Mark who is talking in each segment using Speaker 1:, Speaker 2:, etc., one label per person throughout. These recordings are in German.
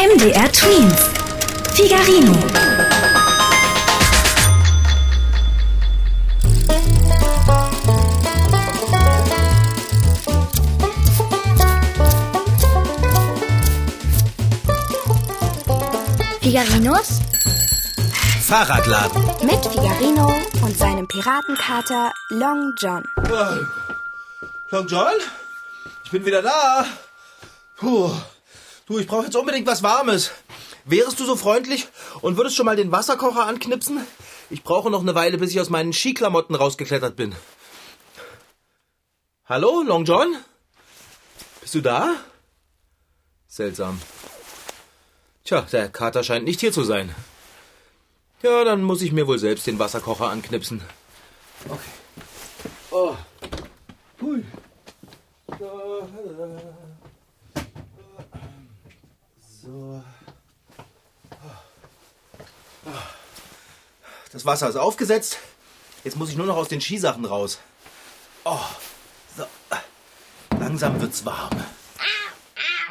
Speaker 1: MDR Twins. Figarino.
Speaker 2: Figarinos
Speaker 3: Fahrradladen.
Speaker 2: mit Figarino und seinem Piratenkater Long John.
Speaker 3: Long John? Ich bin wieder da. Puh. Du, ich brauche jetzt unbedingt was Warmes. Wärest du so freundlich und würdest schon mal den Wasserkocher anknipsen? Ich brauche noch eine Weile, bis ich aus meinen Skiklamotten rausgeklettert bin. Hallo, Long John? Bist du da? Seltsam. Tja, der Kater scheint nicht hier zu sein. Ja, dann muss ich mir wohl selbst den Wasserkocher anknipsen. Okay. Oh. Hui. So. Das Wasser ist aufgesetzt. Jetzt muss ich nur noch aus den Skisachen raus. Oh, so. Langsam wird's warm.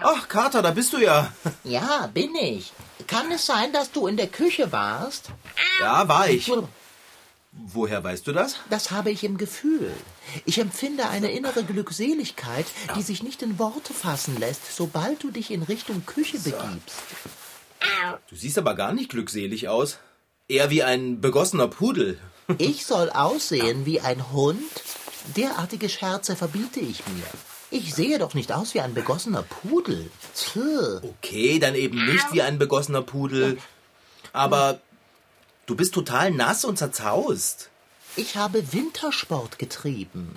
Speaker 3: Ach, Kater, da bist du ja.
Speaker 4: Ja, bin ich. Kann es sein, dass du in der Küche warst?
Speaker 3: Ja, war ich. Woher weißt du das?
Speaker 4: Das habe ich im Gefühl. Ich empfinde eine innere Glückseligkeit, die sich nicht in Worte fassen lässt, sobald du dich in Richtung Küche begibst.
Speaker 3: Du siehst aber gar nicht glückselig aus. Eher wie ein begossener Pudel.
Speaker 4: Ich soll aussehen wie ein Hund? Derartige Scherze verbiete ich mir. Ich sehe doch nicht aus wie ein begossener Pudel. Tch.
Speaker 3: Okay, dann eben nicht wie ein begossener Pudel. Aber du bist total nass und zerzaust.
Speaker 4: Ich habe Wintersport getrieben.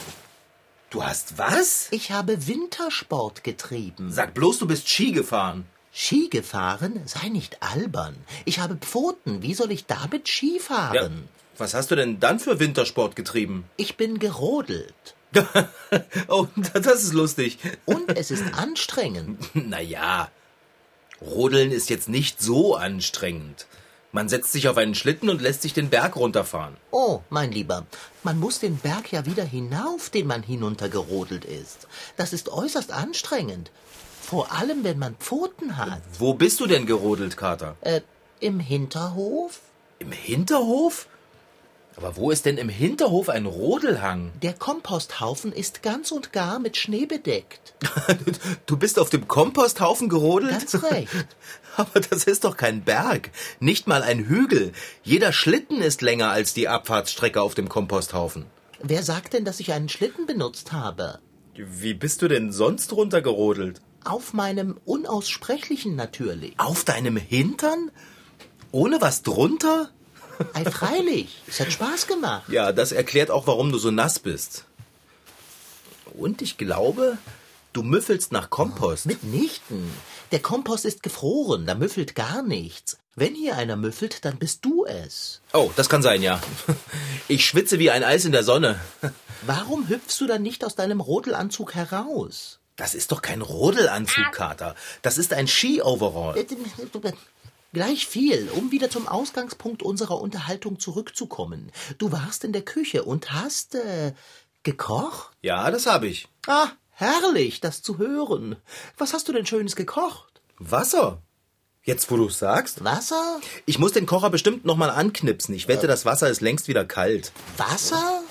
Speaker 3: Du hast was?
Speaker 4: Ich habe Wintersport getrieben.
Speaker 3: Sag bloß, du bist Ski gefahren.
Speaker 4: Ski gefahren? Sei nicht albern. Ich habe Pfoten. Wie soll ich damit Ski fahren?
Speaker 3: Was hast du denn dann für Wintersport getrieben?
Speaker 4: Ich bin gerodelt.
Speaker 3: oh, das ist lustig.
Speaker 4: Und es ist anstrengend.
Speaker 3: Naja, Rodeln ist jetzt nicht so anstrengend. Man setzt sich auf einen Schlitten und lässt sich den Berg runterfahren.
Speaker 4: Oh, mein Lieber, man muss den Berg ja wieder hinauf, den man hinuntergerodelt ist. Das ist äußerst anstrengend. Vor allem, wenn man Pfoten hat.
Speaker 3: Wo bist du denn gerodelt, Kater?
Speaker 4: Äh, im Hinterhof?
Speaker 3: Im Hinterhof? Aber wo ist denn im Hinterhof ein Rodelhang?
Speaker 4: Der Komposthaufen ist ganz und gar mit Schnee bedeckt.
Speaker 3: Du bist auf dem Komposthaufen gerodelt?
Speaker 4: Ganz recht.
Speaker 3: Aber das ist doch kein Berg, nicht mal ein Hügel. Jeder Schlitten ist länger als die Abfahrtsstrecke auf dem Komposthaufen.
Speaker 4: Wer sagt denn, dass ich einen Schlitten benutzt habe?
Speaker 3: Wie bist du denn sonst runtergerodelt?
Speaker 4: Auf meinem Unaussprechlichen natürlich.
Speaker 3: Auf deinem Hintern? Ohne was drunter?
Speaker 4: Ei, freilich. Es hat Spaß gemacht.
Speaker 3: Ja, das erklärt auch, warum du so nass bist. Und ich glaube, du müffelst nach Kompost.
Speaker 4: Mitnichten. Der Kompost ist gefroren, da müffelt gar nichts. Wenn hier einer müffelt, dann bist du es.
Speaker 3: Oh, das kann sein, ja. Ich schwitze wie ein Eis in der Sonne.
Speaker 4: Warum hüpfst du dann nicht aus deinem Rodelanzug heraus?
Speaker 3: Das ist doch kein Rodelanzug, Kater. Das ist ein Ski-Overall.
Speaker 4: Gleich viel, um wieder zum Ausgangspunkt unserer Unterhaltung zurückzukommen. Du warst in der Küche und hast äh, gekocht?
Speaker 3: Ja, das habe ich.
Speaker 4: Ah, herrlich, das zu hören. Was hast du denn Schönes gekocht?
Speaker 3: Wasser. Jetzt, wo du sagst.
Speaker 4: Wasser?
Speaker 3: Ich muss den Kocher bestimmt noch mal anknipsen. Ich wette, das Wasser ist längst wieder kalt.
Speaker 4: Wasser?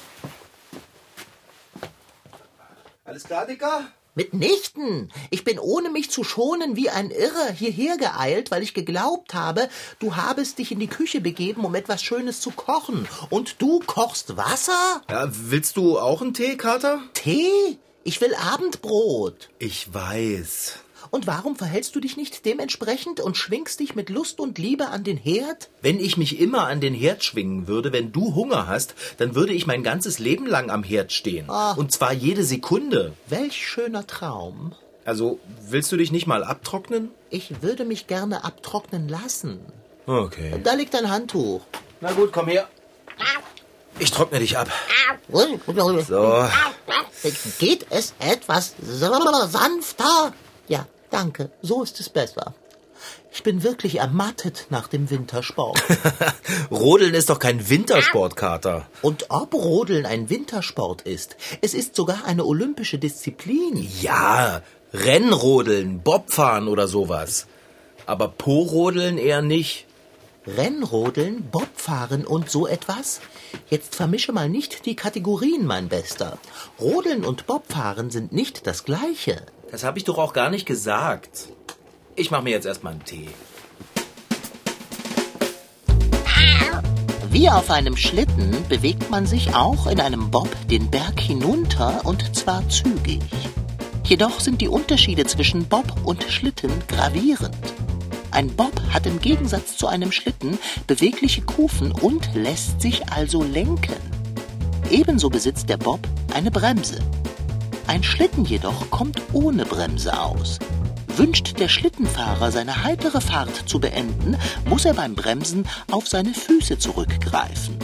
Speaker 3: Alles klar, Dicker?
Speaker 4: Mitnichten. Ich bin ohne mich zu schonen wie ein Irrer hierher geeilt, weil ich geglaubt habe, du habest dich in die Küche begeben, um etwas Schönes zu kochen. Und du kochst Wasser?
Speaker 3: Ja, willst du auch einen Tee, Kater?
Speaker 4: Tee? Ich will Abendbrot.
Speaker 3: Ich weiß.
Speaker 4: Und warum verhältst du dich nicht dementsprechend und schwingst dich mit Lust und Liebe an den Herd?
Speaker 3: Wenn ich mich immer an den Herd schwingen würde, wenn du Hunger hast, dann würde ich mein ganzes Leben lang am Herd stehen.
Speaker 4: Ah.
Speaker 3: Und zwar jede Sekunde.
Speaker 4: Welch schöner Traum.
Speaker 3: Also, willst du dich nicht mal abtrocknen?
Speaker 4: Ich würde mich gerne abtrocknen lassen.
Speaker 3: Okay.
Speaker 4: Da liegt ein Handtuch.
Speaker 3: Na gut, komm her. Ich trockne dich ab. So.
Speaker 4: Geht es etwas sanfter? Ja, danke. So ist es besser. Ich bin wirklich ermattet nach dem Wintersport.
Speaker 3: Rodeln ist doch kein Wintersportkater.
Speaker 4: Und ob Rodeln ein Wintersport ist, es ist sogar eine olympische Disziplin.
Speaker 3: Ja, Rennrodeln, Bobfahren oder sowas. aber Po-Rodeln eher nicht.
Speaker 4: Rennrodeln, Bobfahren und so etwas? Jetzt vermische mal nicht die Kategorien, mein Bester. Rodeln und Bobfahren sind nicht das gleiche.
Speaker 3: Das habe ich doch auch gar nicht gesagt. Ich mache mir jetzt erstmal einen Tee.
Speaker 4: Wie auf einem Schlitten bewegt man sich auch in einem Bob den Berg hinunter und zwar zügig. Jedoch sind die Unterschiede zwischen Bob und Schlitten gravierend. Ein Bob hat im Gegensatz zu einem Schlitten bewegliche Kufen und lässt sich also lenken. Ebenso besitzt der Bob eine Bremse. Ein Schlitten jedoch kommt ohne Bremse aus. Wünscht der Schlittenfahrer seine heitere Fahrt zu beenden, muss er beim Bremsen auf seine Füße zurückgreifen.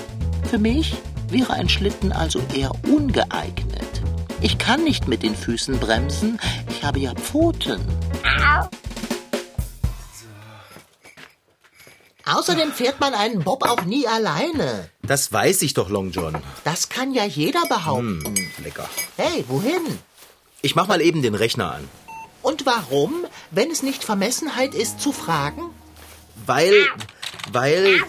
Speaker 4: Für mich wäre ein Schlitten also eher ungeeignet. Ich kann nicht mit den Füßen bremsen, ich habe ja Pfoten. Außerdem fährt man einen Bob auch nie alleine.
Speaker 3: Das weiß ich doch, Long John.
Speaker 4: Das kann ja jeder behaupten.
Speaker 3: Lecker.
Speaker 4: Hey, wohin?
Speaker 3: Ich mach mal eben den Rechner an.
Speaker 4: Und warum, wenn es nicht Vermessenheit ist, zu fragen?
Speaker 3: Weil, weil,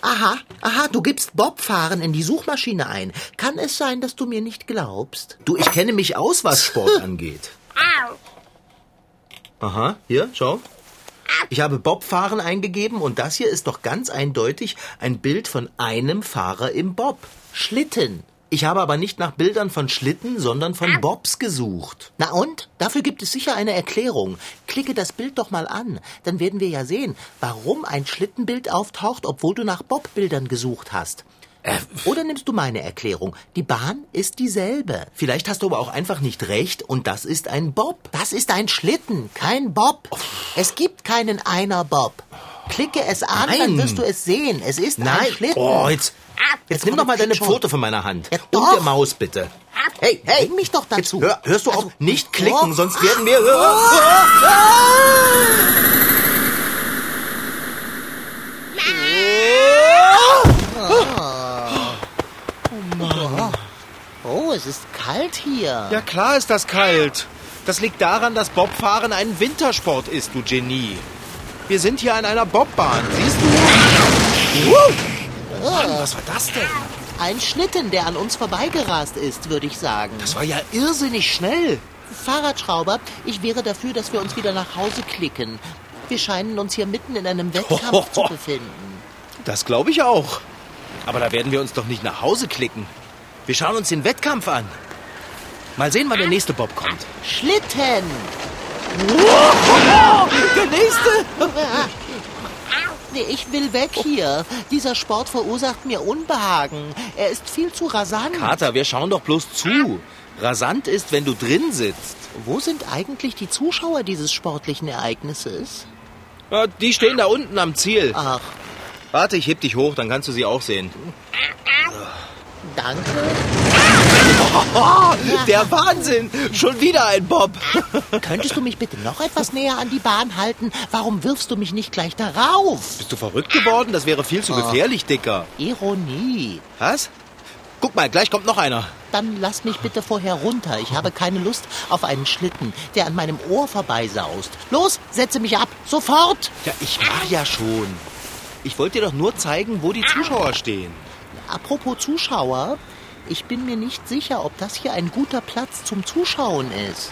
Speaker 4: Aha, aha, du gibst Bobfahren in die Suchmaschine ein. Kann es sein, dass du mir nicht glaubst?
Speaker 3: du, ich kenne mich aus, was Sport angeht. Aha, hier, schau. Ich habe Bobfahren eingegeben und das hier ist doch ganz eindeutig ein Bild von einem Fahrer im Bob.
Speaker 4: Schlitten.
Speaker 3: Ich habe aber nicht nach Bildern von Schlitten, sondern von Bobs gesucht.
Speaker 4: Na und? Dafür gibt es sicher eine Erklärung. Klicke das Bild doch mal an. Dann werden wir ja sehen, warum ein Schlittenbild auftaucht, obwohl du nach Bobbildern gesucht hast. Oder nimmst du meine Erklärung? Die Bahn ist dieselbe.
Speaker 3: Vielleicht hast du aber auch einfach nicht recht und das ist ein Bob.
Speaker 4: Das ist ein Schlitten, kein Bob. Es gibt keinen Einer Bob. Klicke es an, dann
Speaker 3: Nein.
Speaker 4: wirst du es sehen. Es ist ein
Speaker 3: Nein.
Speaker 4: Schlitten.
Speaker 3: Oh, jetzt, jetzt nimm doch mal deine. Pfote von meiner Hand.
Speaker 4: Ja,
Speaker 3: und der Maus bitte. Hey, hey.
Speaker 4: Bring mich doch dazu.
Speaker 3: Hör, hörst du auf?
Speaker 4: Also,
Speaker 3: nicht klicken,
Speaker 4: oh.
Speaker 3: sonst werden wir...
Speaker 4: Oh, es ist kalt hier.
Speaker 3: Ja klar ist das kalt. Das liegt daran, dass Bobfahren ein Wintersport ist, du Genie. Wir sind hier an einer Bobbahn, siehst du? Wow. Mann, was war das denn?
Speaker 4: Ein Schlitten, der an uns vorbeigerast ist, würde ich sagen.
Speaker 3: Das war ja irrsinnig schnell.
Speaker 4: Fahrradschrauber, ich wäre dafür, dass wir uns wieder nach Hause klicken. Wir scheinen uns hier mitten in einem Wettkampf zu befinden.
Speaker 3: Das glaube ich auch. Aber da werden wir uns doch nicht nach Hause klicken. Wir schauen uns den Wettkampf an. Mal sehen, wann der nächste Bob kommt.
Speaker 4: Schlitten!
Speaker 3: Der nächste?
Speaker 4: Nee, Ich will weg hier. Dieser Sport verursacht mir Unbehagen. Er ist viel zu rasant.
Speaker 3: Kater, wir schauen doch bloß zu. Rasant ist, wenn du drin sitzt.
Speaker 4: Wo sind eigentlich die Zuschauer dieses sportlichen Ereignisses?
Speaker 3: Ja, die stehen da unten am Ziel.
Speaker 4: Ach,
Speaker 3: Warte, ich heb dich hoch, dann kannst du sie auch sehen.
Speaker 4: Danke.
Speaker 3: Der Wahnsinn! Schon wieder ein Bob.
Speaker 4: Könntest du mich bitte noch etwas näher an die Bahn halten? Warum wirfst du mich nicht gleich darauf?
Speaker 3: Bist du verrückt geworden? Das wäre viel zu gefährlich, Dicker.
Speaker 4: Ironie.
Speaker 3: Was? Guck mal, gleich kommt noch einer.
Speaker 4: Dann lass mich bitte vorher runter. Ich habe keine Lust auf einen Schlitten, der an meinem Ohr vorbeisaust. Los, setze mich ab. Sofort.
Speaker 3: Ja, ich mach ja schon. Ich wollte dir doch nur zeigen, wo die Zuschauer stehen.
Speaker 4: Apropos Zuschauer, ich bin mir nicht sicher, ob das hier ein guter Platz zum Zuschauen ist.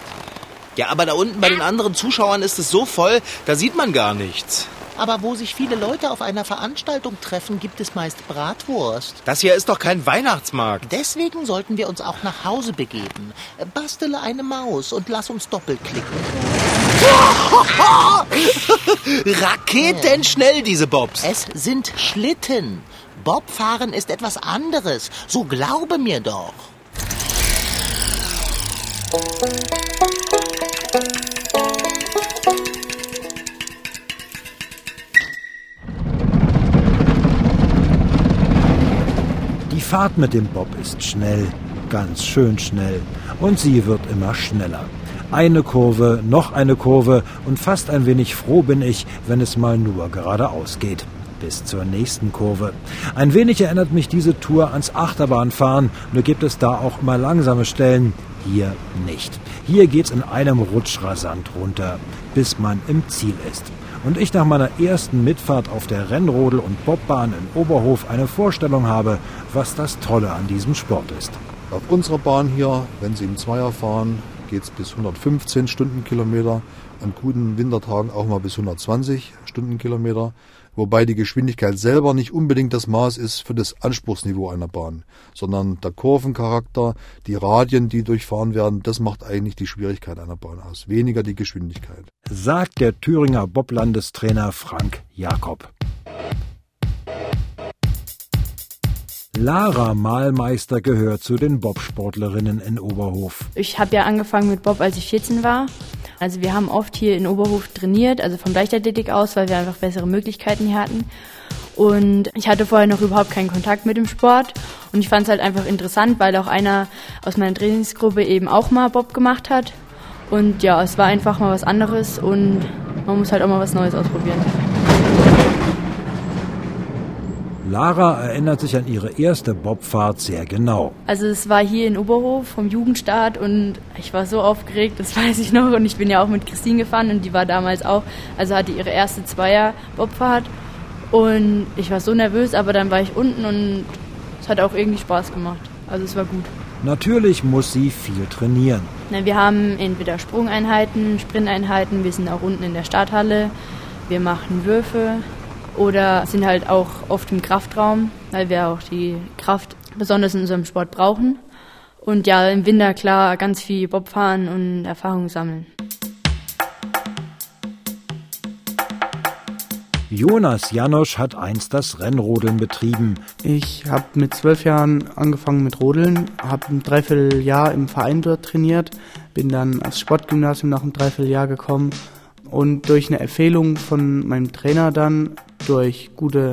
Speaker 3: Ja, aber da unten bei den anderen Zuschauern ist es so voll, da sieht man gar nichts.
Speaker 4: Aber wo sich viele Leute auf einer Veranstaltung treffen, gibt es meist Bratwurst.
Speaker 3: Das hier ist doch kein Weihnachtsmarkt.
Speaker 4: Deswegen sollten wir uns auch nach Hause begeben. Bastele eine Maus und lass uns doppelklicken.
Speaker 3: Raketenschnell, diese Bobs.
Speaker 4: Es sind Schlitten. Bobfahren ist etwas anderes. So glaube mir doch.
Speaker 5: Die Fahrt mit dem Bob ist schnell, ganz schön schnell. Und sie wird immer schneller. Eine Kurve, noch eine Kurve und fast ein wenig froh bin ich, wenn es mal nur geradeaus geht. Bis zur nächsten Kurve. Ein wenig erinnert mich diese Tour ans Achterbahnfahren, nur gibt es da auch immer langsame Stellen. Hier nicht. Hier geht's in einem Rutsch rasant runter, bis man im Ziel ist. Und ich nach meiner ersten Mitfahrt auf der Rennrodel- und Bobbahn in Oberhof eine Vorstellung habe, was das Tolle an diesem Sport ist.
Speaker 6: Auf unserer Bahn hier, wenn Sie im Zweier fahren, geht es bis 115 Stundenkilometer, an guten Wintertagen auch mal bis 120 Stundenkilometer, wobei die Geschwindigkeit selber nicht unbedingt das Maß ist für das Anspruchsniveau einer Bahn, sondern der Kurvencharakter, die Radien, die durchfahren werden, das macht eigentlich die Schwierigkeit einer Bahn aus, weniger die Geschwindigkeit.
Speaker 5: Sagt der Thüringer Boblandestrainer Frank Jakob. Lara Mahlmeister gehört zu den Bobsportlerinnen in Oberhof.
Speaker 7: Ich habe ja angefangen mit Bob, als ich 14 war. Also wir haben oft hier in Oberhof trainiert, also vom Leichtathletik aus, weil wir einfach bessere Möglichkeiten hier hatten. Und ich hatte vorher noch überhaupt keinen Kontakt mit dem Sport. Und ich fand es halt einfach interessant, weil auch einer aus meiner Trainingsgruppe eben auch mal Bob gemacht hat. Und ja, es war einfach mal was anderes und man muss halt auch mal was Neues ausprobieren.
Speaker 5: Lara erinnert sich an ihre erste Bobfahrt sehr genau.
Speaker 7: Also es war hier in Oberhof vom Jugendstart und ich war so aufgeregt, das weiß ich noch. Und ich bin ja auch mit Christine gefahren und die war damals auch, also hatte ihre erste Zweier-Bobfahrt. Und ich war so nervös, aber dann war ich unten und es hat auch irgendwie Spaß gemacht. Also es war gut.
Speaker 5: Natürlich muss sie viel trainieren.
Speaker 7: Na, wir haben entweder Sprungeinheiten, Sprinteinheiten, wir sind auch unten in der Starthalle, wir machen Würfe, oder sind halt auch oft im Kraftraum, weil wir auch die Kraft besonders in unserem Sport brauchen. Und ja, im Winter klar ganz viel Bob fahren und Erfahrung sammeln.
Speaker 5: Jonas Janosch hat einst das Rennrodeln betrieben.
Speaker 8: Ich habe mit zwölf Jahren angefangen mit Rodeln, habe ein Dreivierteljahr im Verein dort trainiert, bin dann aufs Sportgymnasium nach einem Dreivierteljahr gekommen und durch eine Empfehlung von meinem Trainer dann durch gute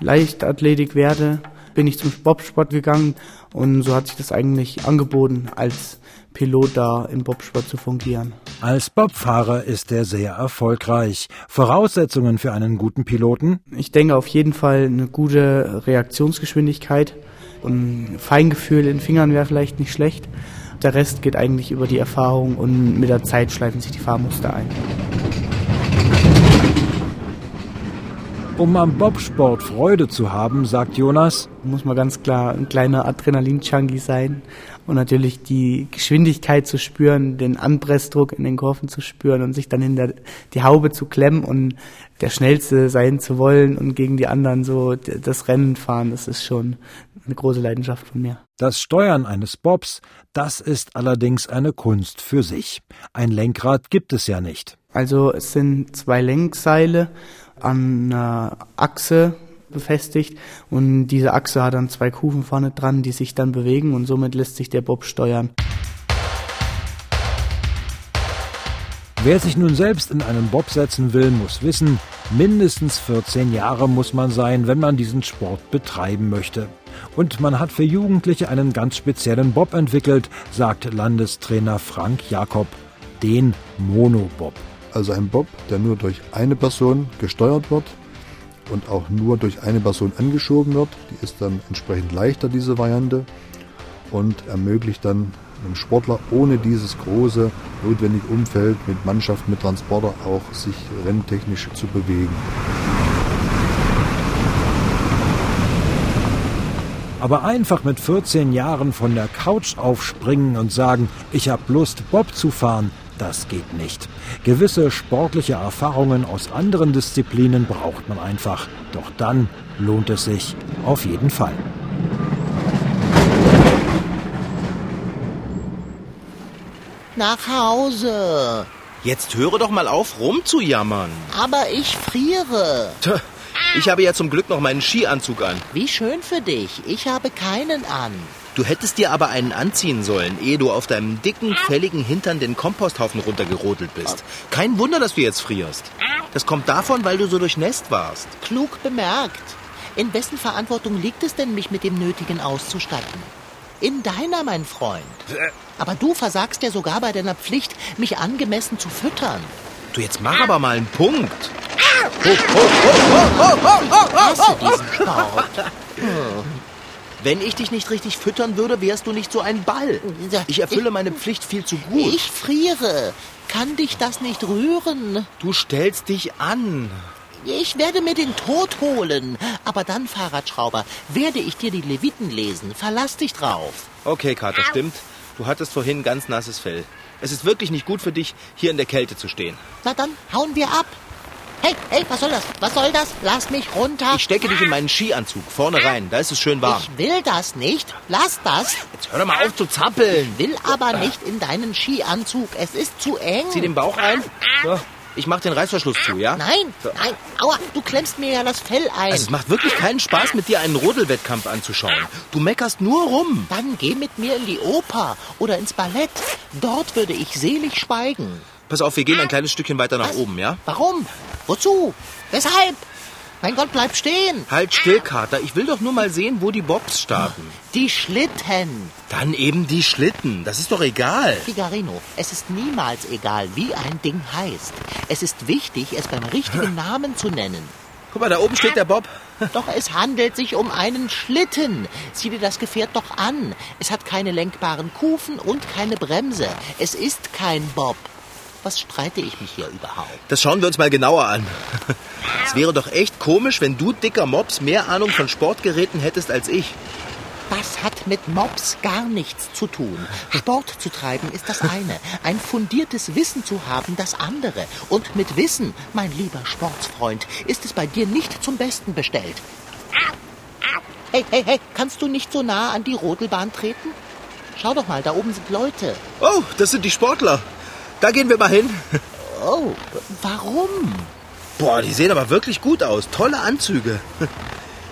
Speaker 8: Leichtathletikwerte bin ich zum Bobsport gegangen und so hat sich das eigentlich angeboten, als Pilot da im Bobsport zu fungieren.
Speaker 5: Als Bobfahrer ist er sehr erfolgreich. Voraussetzungen für einen guten Piloten?
Speaker 8: Ich denke auf jeden Fall eine gute Reaktionsgeschwindigkeit und Feingefühl in den Fingern wäre vielleicht nicht schlecht. Der Rest geht eigentlich über die Erfahrung und mit der Zeit schleifen sich die Fahrmuster ein.
Speaker 5: Um am Bobsport Freude zu haben, sagt Jonas,
Speaker 8: muss man ganz klar ein kleiner Adrenalin-Junkie sein und natürlich die Geschwindigkeit zu spüren, den Anpressdruck in den Kurven zu spüren und sich dann hinter die Haube zu klemmen und der Schnellste sein zu wollen und gegen die anderen so das Rennen fahren, das ist schon eine große Leidenschaft von mir.
Speaker 5: Das Steuern eines Bobs, das ist allerdings eine Kunst für sich. Ein Lenkrad gibt es ja nicht.
Speaker 8: Also es sind zwei Lenkseile an einer Achse befestigt und diese Achse hat dann zwei Kufen vorne dran, die sich dann bewegen und somit lässt sich der Bob steuern.
Speaker 5: Wer sich nun selbst in einen Bob setzen will, muss wissen, mindestens 14 Jahre muss man sein, wenn man diesen Sport betreiben möchte. Und man hat für Jugendliche einen ganz speziellen Bob entwickelt, sagt Landestrainer Frank Jakob, den Monobob
Speaker 6: also ein Bob, der nur durch eine Person gesteuert wird und auch nur durch eine Person angeschoben wird. Die ist dann entsprechend leichter, diese Variante, und ermöglicht dann einem Sportler ohne dieses große notwendige Umfeld mit Mannschaft, mit Transporter auch sich renntechnisch zu bewegen.
Speaker 5: Aber einfach mit 14 Jahren von der Couch aufspringen und sagen, ich habe Lust, Bob zu fahren, das geht nicht. Gewisse sportliche Erfahrungen aus anderen Disziplinen braucht man einfach. Doch dann lohnt es sich auf jeden Fall.
Speaker 4: Nach Hause.
Speaker 3: Jetzt höre doch mal auf, rumzujammern.
Speaker 4: Aber ich friere.
Speaker 3: Tja, ich habe ja zum Glück noch meinen Skianzug an.
Speaker 4: Wie schön für dich. Ich habe keinen an.
Speaker 3: Du hättest dir aber einen anziehen sollen, ehe du auf deinem dicken, fälligen Hintern den Komposthaufen runtergerodelt bist. Kein Wunder, dass du jetzt frierst. Das kommt davon, weil du so durchnässt warst.
Speaker 4: Klug bemerkt. In wessen Verantwortung liegt es denn, mich mit dem Nötigen auszustatten? In deiner, mein Freund. Aber du versagst ja sogar bei deiner Pflicht, mich angemessen zu füttern.
Speaker 3: Du, jetzt mach aber mal einen Punkt.
Speaker 4: hasse diesen Sport.
Speaker 3: Wenn ich dich nicht richtig füttern würde, wärst du nicht so ein Ball. Ich erfülle meine Pflicht viel zu gut.
Speaker 4: Ich friere. Kann dich das nicht rühren?
Speaker 3: Du stellst dich an.
Speaker 4: Ich werde mir den Tod holen. Aber dann, Fahrradschrauber, werde ich dir die Leviten lesen. Verlass dich drauf.
Speaker 3: Okay, Kater, stimmt. Du hattest vorhin ganz nasses Fell. Es ist wirklich nicht gut für dich, hier in der Kälte zu stehen.
Speaker 4: Na dann, hauen wir ab. Hey, hey, was soll das? Was soll das? Lass mich runter.
Speaker 3: Ich stecke dich in meinen Skianzug. Vorne rein, da ist es schön warm.
Speaker 4: Ich will das nicht. Lass das.
Speaker 3: Jetzt hör doch mal auf zu zappeln.
Speaker 4: Will aber nicht in deinen Skianzug. Es ist zu eng.
Speaker 3: Zieh den Bauch ein. So, ich mach den Reißverschluss zu, ja?
Speaker 4: Nein, nein. Aua, du klemmst mir ja das Fell ein.
Speaker 3: Also es macht wirklich keinen Spaß, mit dir einen Rodelwettkampf anzuschauen. Du meckerst nur rum.
Speaker 4: Dann geh mit mir in die Oper oder ins Ballett. Dort würde ich selig schweigen.
Speaker 3: Pass auf, wir gehen ein kleines Stückchen weiter nach
Speaker 4: Was?
Speaker 3: oben, ja?
Speaker 4: Warum? Wozu? Weshalb? Mein Gott, bleib stehen.
Speaker 3: Halt still, Kater. Ich will doch nur mal sehen, wo die Bobs starten.
Speaker 4: Die Schlitten.
Speaker 3: Dann eben die Schlitten. Das ist doch egal.
Speaker 4: Figarino, es ist niemals egal, wie ein Ding heißt. Es ist wichtig, es beim richtigen Namen zu nennen.
Speaker 3: Guck mal, da oben steht der Bob.
Speaker 4: Doch es handelt sich um einen Schlitten. Sieh dir das Gefährt doch an. Es hat keine lenkbaren Kufen und keine Bremse. Es ist kein Bob. Was streite ich mich hier überhaupt?
Speaker 3: Das schauen wir uns mal genauer an. Es wäre doch echt komisch, wenn du, dicker Mops, mehr Ahnung von Sportgeräten hättest als ich.
Speaker 4: Das hat mit Mobs gar nichts zu tun. Sport zu treiben ist das eine. Ein fundiertes Wissen zu haben das andere. Und mit Wissen, mein lieber Sportsfreund, ist es bei dir nicht zum Besten bestellt. Hey, hey, hey, kannst du nicht so nah an die Rodelbahn treten? Schau doch mal, da oben sind Leute.
Speaker 3: Oh, das sind die Sportler. Da gehen wir mal hin.
Speaker 4: Oh, warum?
Speaker 3: Boah, die sehen aber wirklich gut aus. Tolle Anzüge.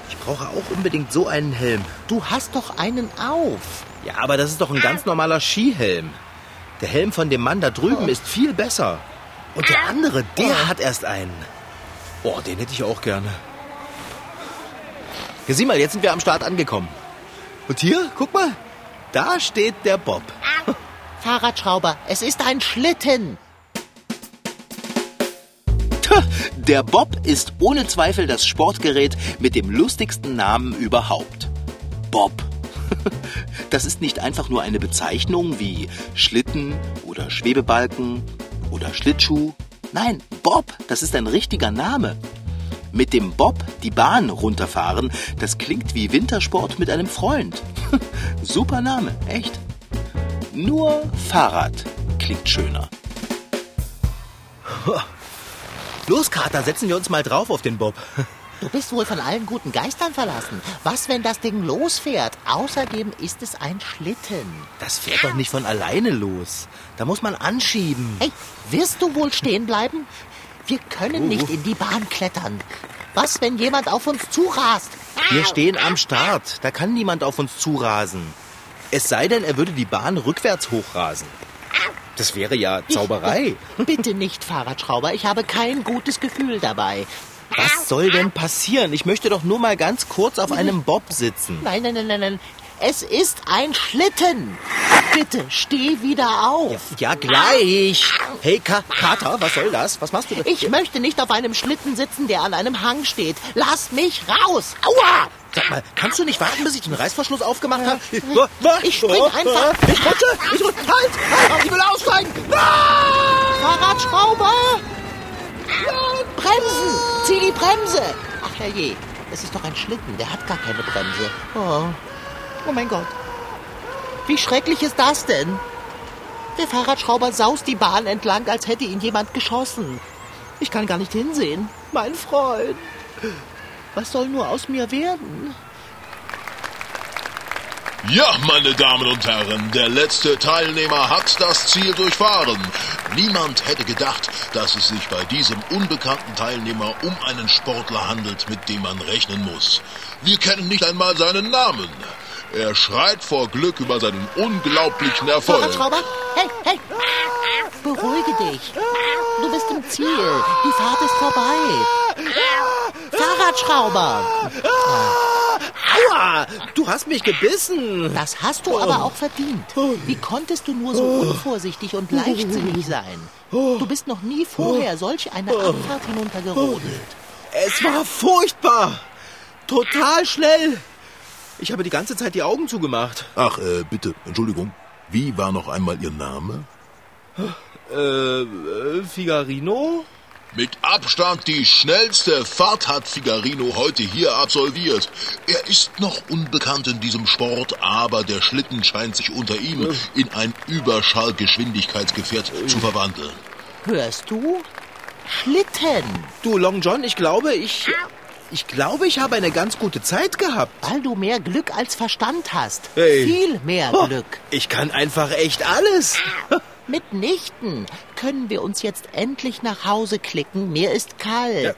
Speaker 3: Ich brauche auch unbedingt so einen Helm.
Speaker 4: Du hast doch einen auf.
Speaker 3: Ja, aber das ist doch ein ganz normaler Skihelm. Der Helm von dem Mann da drüben ist viel besser. Und der andere, der hat erst einen. Boah, den hätte ich auch gerne. Ja, sieh mal, jetzt sind wir am Start angekommen. Und hier, guck mal, da steht der Bob.
Speaker 4: Fahrradschrauber, es ist ein Schlitten.
Speaker 3: Der Bob ist ohne Zweifel das Sportgerät mit dem lustigsten Namen überhaupt. Bob. Das ist nicht einfach nur eine Bezeichnung wie Schlitten oder Schwebebalken oder Schlittschuh. Nein, Bob, das ist ein richtiger Name. Mit dem Bob die Bahn runterfahren, das klingt wie Wintersport mit einem Freund. Super Name, echt. Nur Fahrrad klingt schöner. Los, Kater, setzen wir uns mal drauf auf den Bob.
Speaker 4: Du bist wohl von allen guten Geistern verlassen. Was, wenn das Ding losfährt? Außerdem ist es ein Schlitten.
Speaker 3: Das fährt doch nicht von alleine los. Da muss man anschieben.
Speaker 4: Hey, wirst du wohl stehen bleiben? Wir können nicht in die Bahn klettern. Was, wenn jemand auf uns zurast?
Speaker 3: Wir stehen am Start. Da kann niemand auf uns zurasen. Es sei denn, er würde die Bahn rückwärts hochrasen. Das wäre ja Zauberei.
Speaker 4: Bitte nicht, Fahrradschrauber. Ich habe kein gutes Gefühl dabei.
Speaker 3: Was soll denn passieren? Ich möchte doch nur mal ganz kurz auf einem Bob sitzen.
Speaker 4: Nein, nein, nein, nein, nein. Es ist ein Schlitten. Bitte, steh wieder auf.
Speaker 3: Ja, gleich. Hey, Ka Kater, was soll das? Was machst du denn?
Speaker 4: Ich möchte nicht auf einem Schlitten sitzen, der an einem Hang steht. Lass mich raus. Aua!
Speaker 3: Sag mal, kannst du nicht warten, bis ich den Reißverschluss aufgemacht habe?
Speaker 4: Ich spring einfach.
Speaker 3: Ich rutsche! Ich rutsche! Halt! Halt! Ich will aussteigen!
Speaker 4: Fahrradschrauber! Bremsen! Zieh die Bremse! Ach herrje, es ist doch ein Schlitten, der hat gar keine Bremse. Oh, oh mein Gott. Wie schrecklich ist das denn? Der Fahrradschrauber saust die Bahn entlang, als hätte ihn jemand geschossen. Ich kann gar nicht hinsehen. Mein Freund. Was soll nur aus mir werden?
Speaker 9: Ja, meine Damen und Herren, der letzte Teilnehmer hat das Ziel durchfahren. Niemand hätte gedacht, dass es sich bei diesem unbekannten Teilnehmer um einen Sportler handelt, mit dem man rechnen muss. Wir kennen nicht einmal seinen Namen. Er schreit vor Glück über seinen unglaublichen Erfolg.
Speaker 4: Fahrradschrauber? Hey, hey! Beruhige dich. Du bist im Ziel. Die Fahrt ist vorbei. Fahrradschrauber!
Speaker 3: Aua! Du hast mich gebissen!
Speaker 4: Das hast du aber auch verdient. Wie konntest du nur so unvorsichtig und leichtsinnig sein? Du bist noch nie vorher solch eine Abfahrt hinuntergerodelt.
Speaker 3: Es war furchtbar. Total schnell. Ich habe die ganze Zeit die Augen zugemacht.
Speaker 9: Ach, äh, bitte, Entschuldigung. Wie war noch einmal Ihr Name?
Speaker 3: Äh, äh Figarino?
Speaker 9: Mit Abstand die schnellste Fahrt hat Figarino heute hier absolviert. Er ist noch unbekannt in diesem Sport, aber der Schlitten scheint sich unter ihm in ein Überschallgeschwindigkeitsgefährt zu verwandeln.
Speaker 4: Hörst du? Schlitten.
Speaker 3: Du, Long John, ich glaube, ich... Ich glaube, ich habe eine ganz gute Zeit gehabt.
Speaker 4: Weil du mehr Glück als Verstand hast.
Speaker 3: Hey.
Speaker 4: Viel mehr
Speaker 3: Oh,
Speaker 4: Glück.
Speaker 3: Ich kann einfach echt alles.
Speaker 4: Mitnichten. Können wir uns jetzt endlich nach Hause klicken? Mir ist kalt.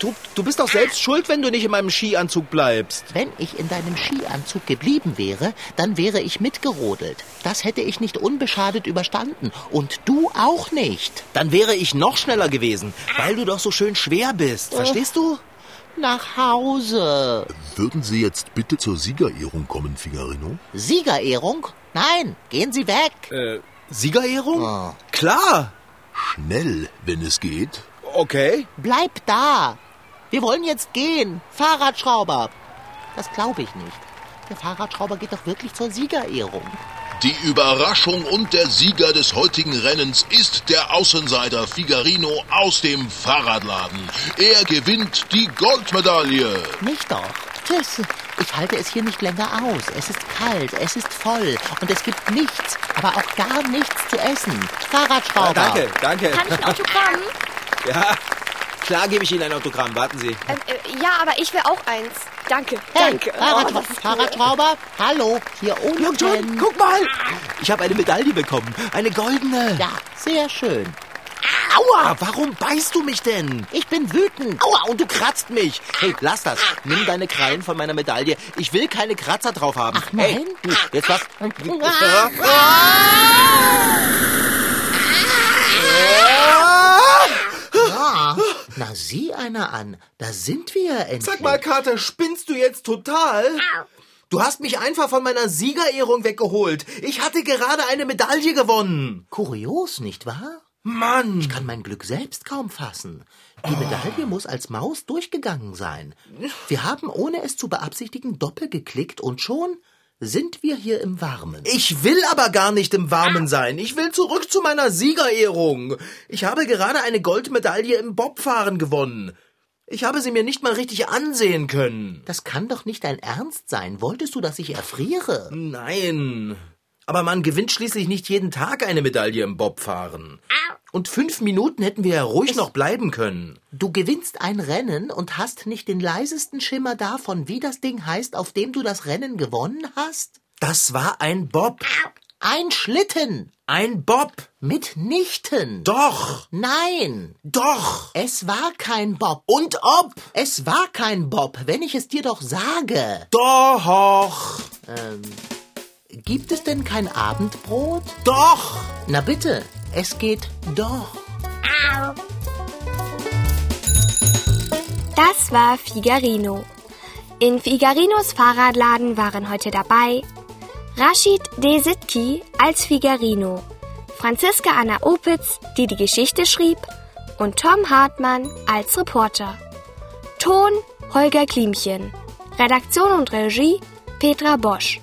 Speaker 3: Du, du bist doch selbst schuld, wenn du nicht in meinem Skianzug bleibst.
Speaker 4: Wenn ich in deinem Skianzug geblieben wäre, dann wäre ich mitgerodelt. Das hätte ich nicht unbeschadet überstanden. Und du auch nicht.
Speaker 3: Dann wäre ich noch schneller gewesen, weil du doch so schön schwer bist. Verstehst du?
Speaker 4: Nach Hause.
Speaker 9: Würden Sie jetzt bitte zur Siegerehrung kommen, Figarino?
Speaker 4: Siegerehrung? Nein, gehen Sie weg.
Speaker 3: Äh, Siegerehrung?
Speaker 4: Oh.
Speaker 3: Klar.
Speaker 9: Schnell, wenn es geht.
Speaker 3: Okay.
Speaker 4: Bleib da. Wir wollen jetzt gehen. Fahrradschrauber. Das glaube ich nicht. Der Fahrradschrauber geht doch wirklich zur Siegerehrung.
Speaker 9: Die Überraschung und der Sieger des heutigen Rennens ist der Außenseiter Figarino aus dem Fahrradladen. Er gewinnt die Goldmedaille.
Speaker 4: Nicht doch. Tschüss. Ich halte es hier nicht länger aus. Es ist kalt, es ist voll und es gibt nichts, aber auch gar nichts zu essen. Fahrradschrauber.
Speaker 3: Danke, danke.
Speaker 10: Kann ich ein Autogramm?
Speaker 3: Ja, klar gebe ich Ihnen ein Autogramm. Warten Sie.
Speaker 10: Ähm, äh, ja, aber ich will auch eins. Danke,
Speaker 4: Hey,
Speaker 10: danke.
Speaker 4: Fahrradschrauber,
Speaker 10: Oh,
Speaker 4: Fahrradschrauber. Hallo, hier unten.
Speaker 3: Long John, guck mal. Ich habe eine Medaille bekommen. Eine goldene.
Speaker 4: Ja, sehr schön.
Speaker 3: Aua, warum beißt du mich denn?
Speaker 4: Ich bin wütend.
Speaker 3: Aua, und du kratzt mich. Hey, lass das. Nimm deine Krallen von meiner Medaille. Ich will keine Kratzer drauf haben.
Speaker 4: Ach, nein?
Speaker 3: Hey, du, jetzt was?
Speaker 4: Ja, na sieh einer an. Da sind wir endlich.
Speaker 3: Sag mal, Kater, spinnst du jetzt total? Du hast mich einfach von meiner Siegerehrung weggeholt. Ich hatte gerade eine Medaille gewonnen.
Speaker 4: Kurios, nicht wahr?
Speaker 3: Mann.
Speaker 4: Ich kann mein Glück selbst kaum fassen. Die Medaille muss als Maus durchgegangen sein. Wir haben, ohne es zu beabsichtigen, doppelt geklickt und schon sind wir hier im Warmen.
Speaker 3: Ich will aber gar nicht im Warmen sein. Ich will zurück zu meiner Siegerehrung. Ich habe gerade eine Goldmedaille im Bobfahren gewonnen. Ich habe sie mir nicht mal richtig ansehen können.
Speaker 4: Das kann doch nicht dein Ernst sein. Wolltest du, dass ich erfriere?
Speaker 3: Nein. Aber man gewinnt schließlich nicht jeden Tag eine Medaille im Bobfahren. Und fünf Minuten hätten wir ja ruhig noch bleiben können.
Speaker 4: Du gewinnst ein Rennen und hast nicht den leisesten Schimmer davon, wie das Ding heißt, auf dem du das Rennen gewonnen hast?
Speaker 3: Das war ein Bob.
Speaker 4: Ein Schlitten.
Speaker 3: Ein Bob.
Speaker 4: Mitnichten.
Speaker 3: Doch.
Speaker 4: Nein.
Speaker 3: Doch.
Speaker 4: Es war kein Bob.
Speaker 3: Und ob.
Speaker 4: Es war kein Bob, wenn ich es dir doch sage.
Speaker 3: Doch.
Speaker 4: Ähm, gibt es denn kein Abendbrot?
Speaker 3: Doch.
Speaker 4: Na bitte, es geht doch.
Speaker 2: Das war Figarino. In Figarinos Fahrradladen waren heute dabei Rashid Desitki als Figarino, Franziska Anna Opitz, die die Geschichte schrieb, und Tom Hartmann als Reporter. Ton Holger Klimchen. Redaktion und Regie Petra Bosch.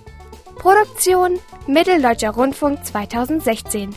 Speaker 2: Produktion Mitteldeutscher Rundfunk 2016.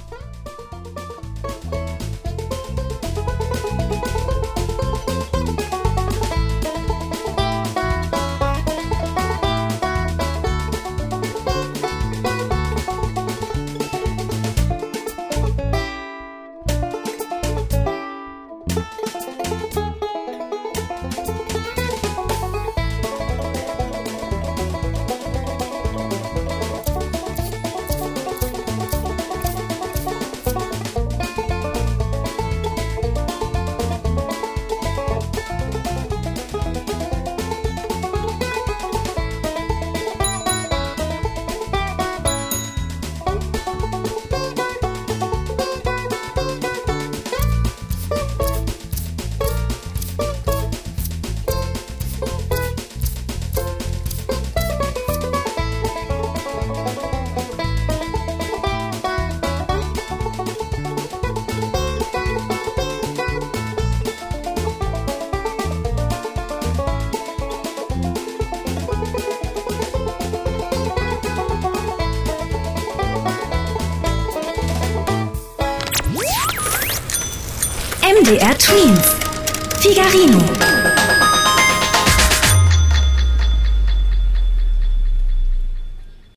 Speaker 2: MDR Twins. Figarino.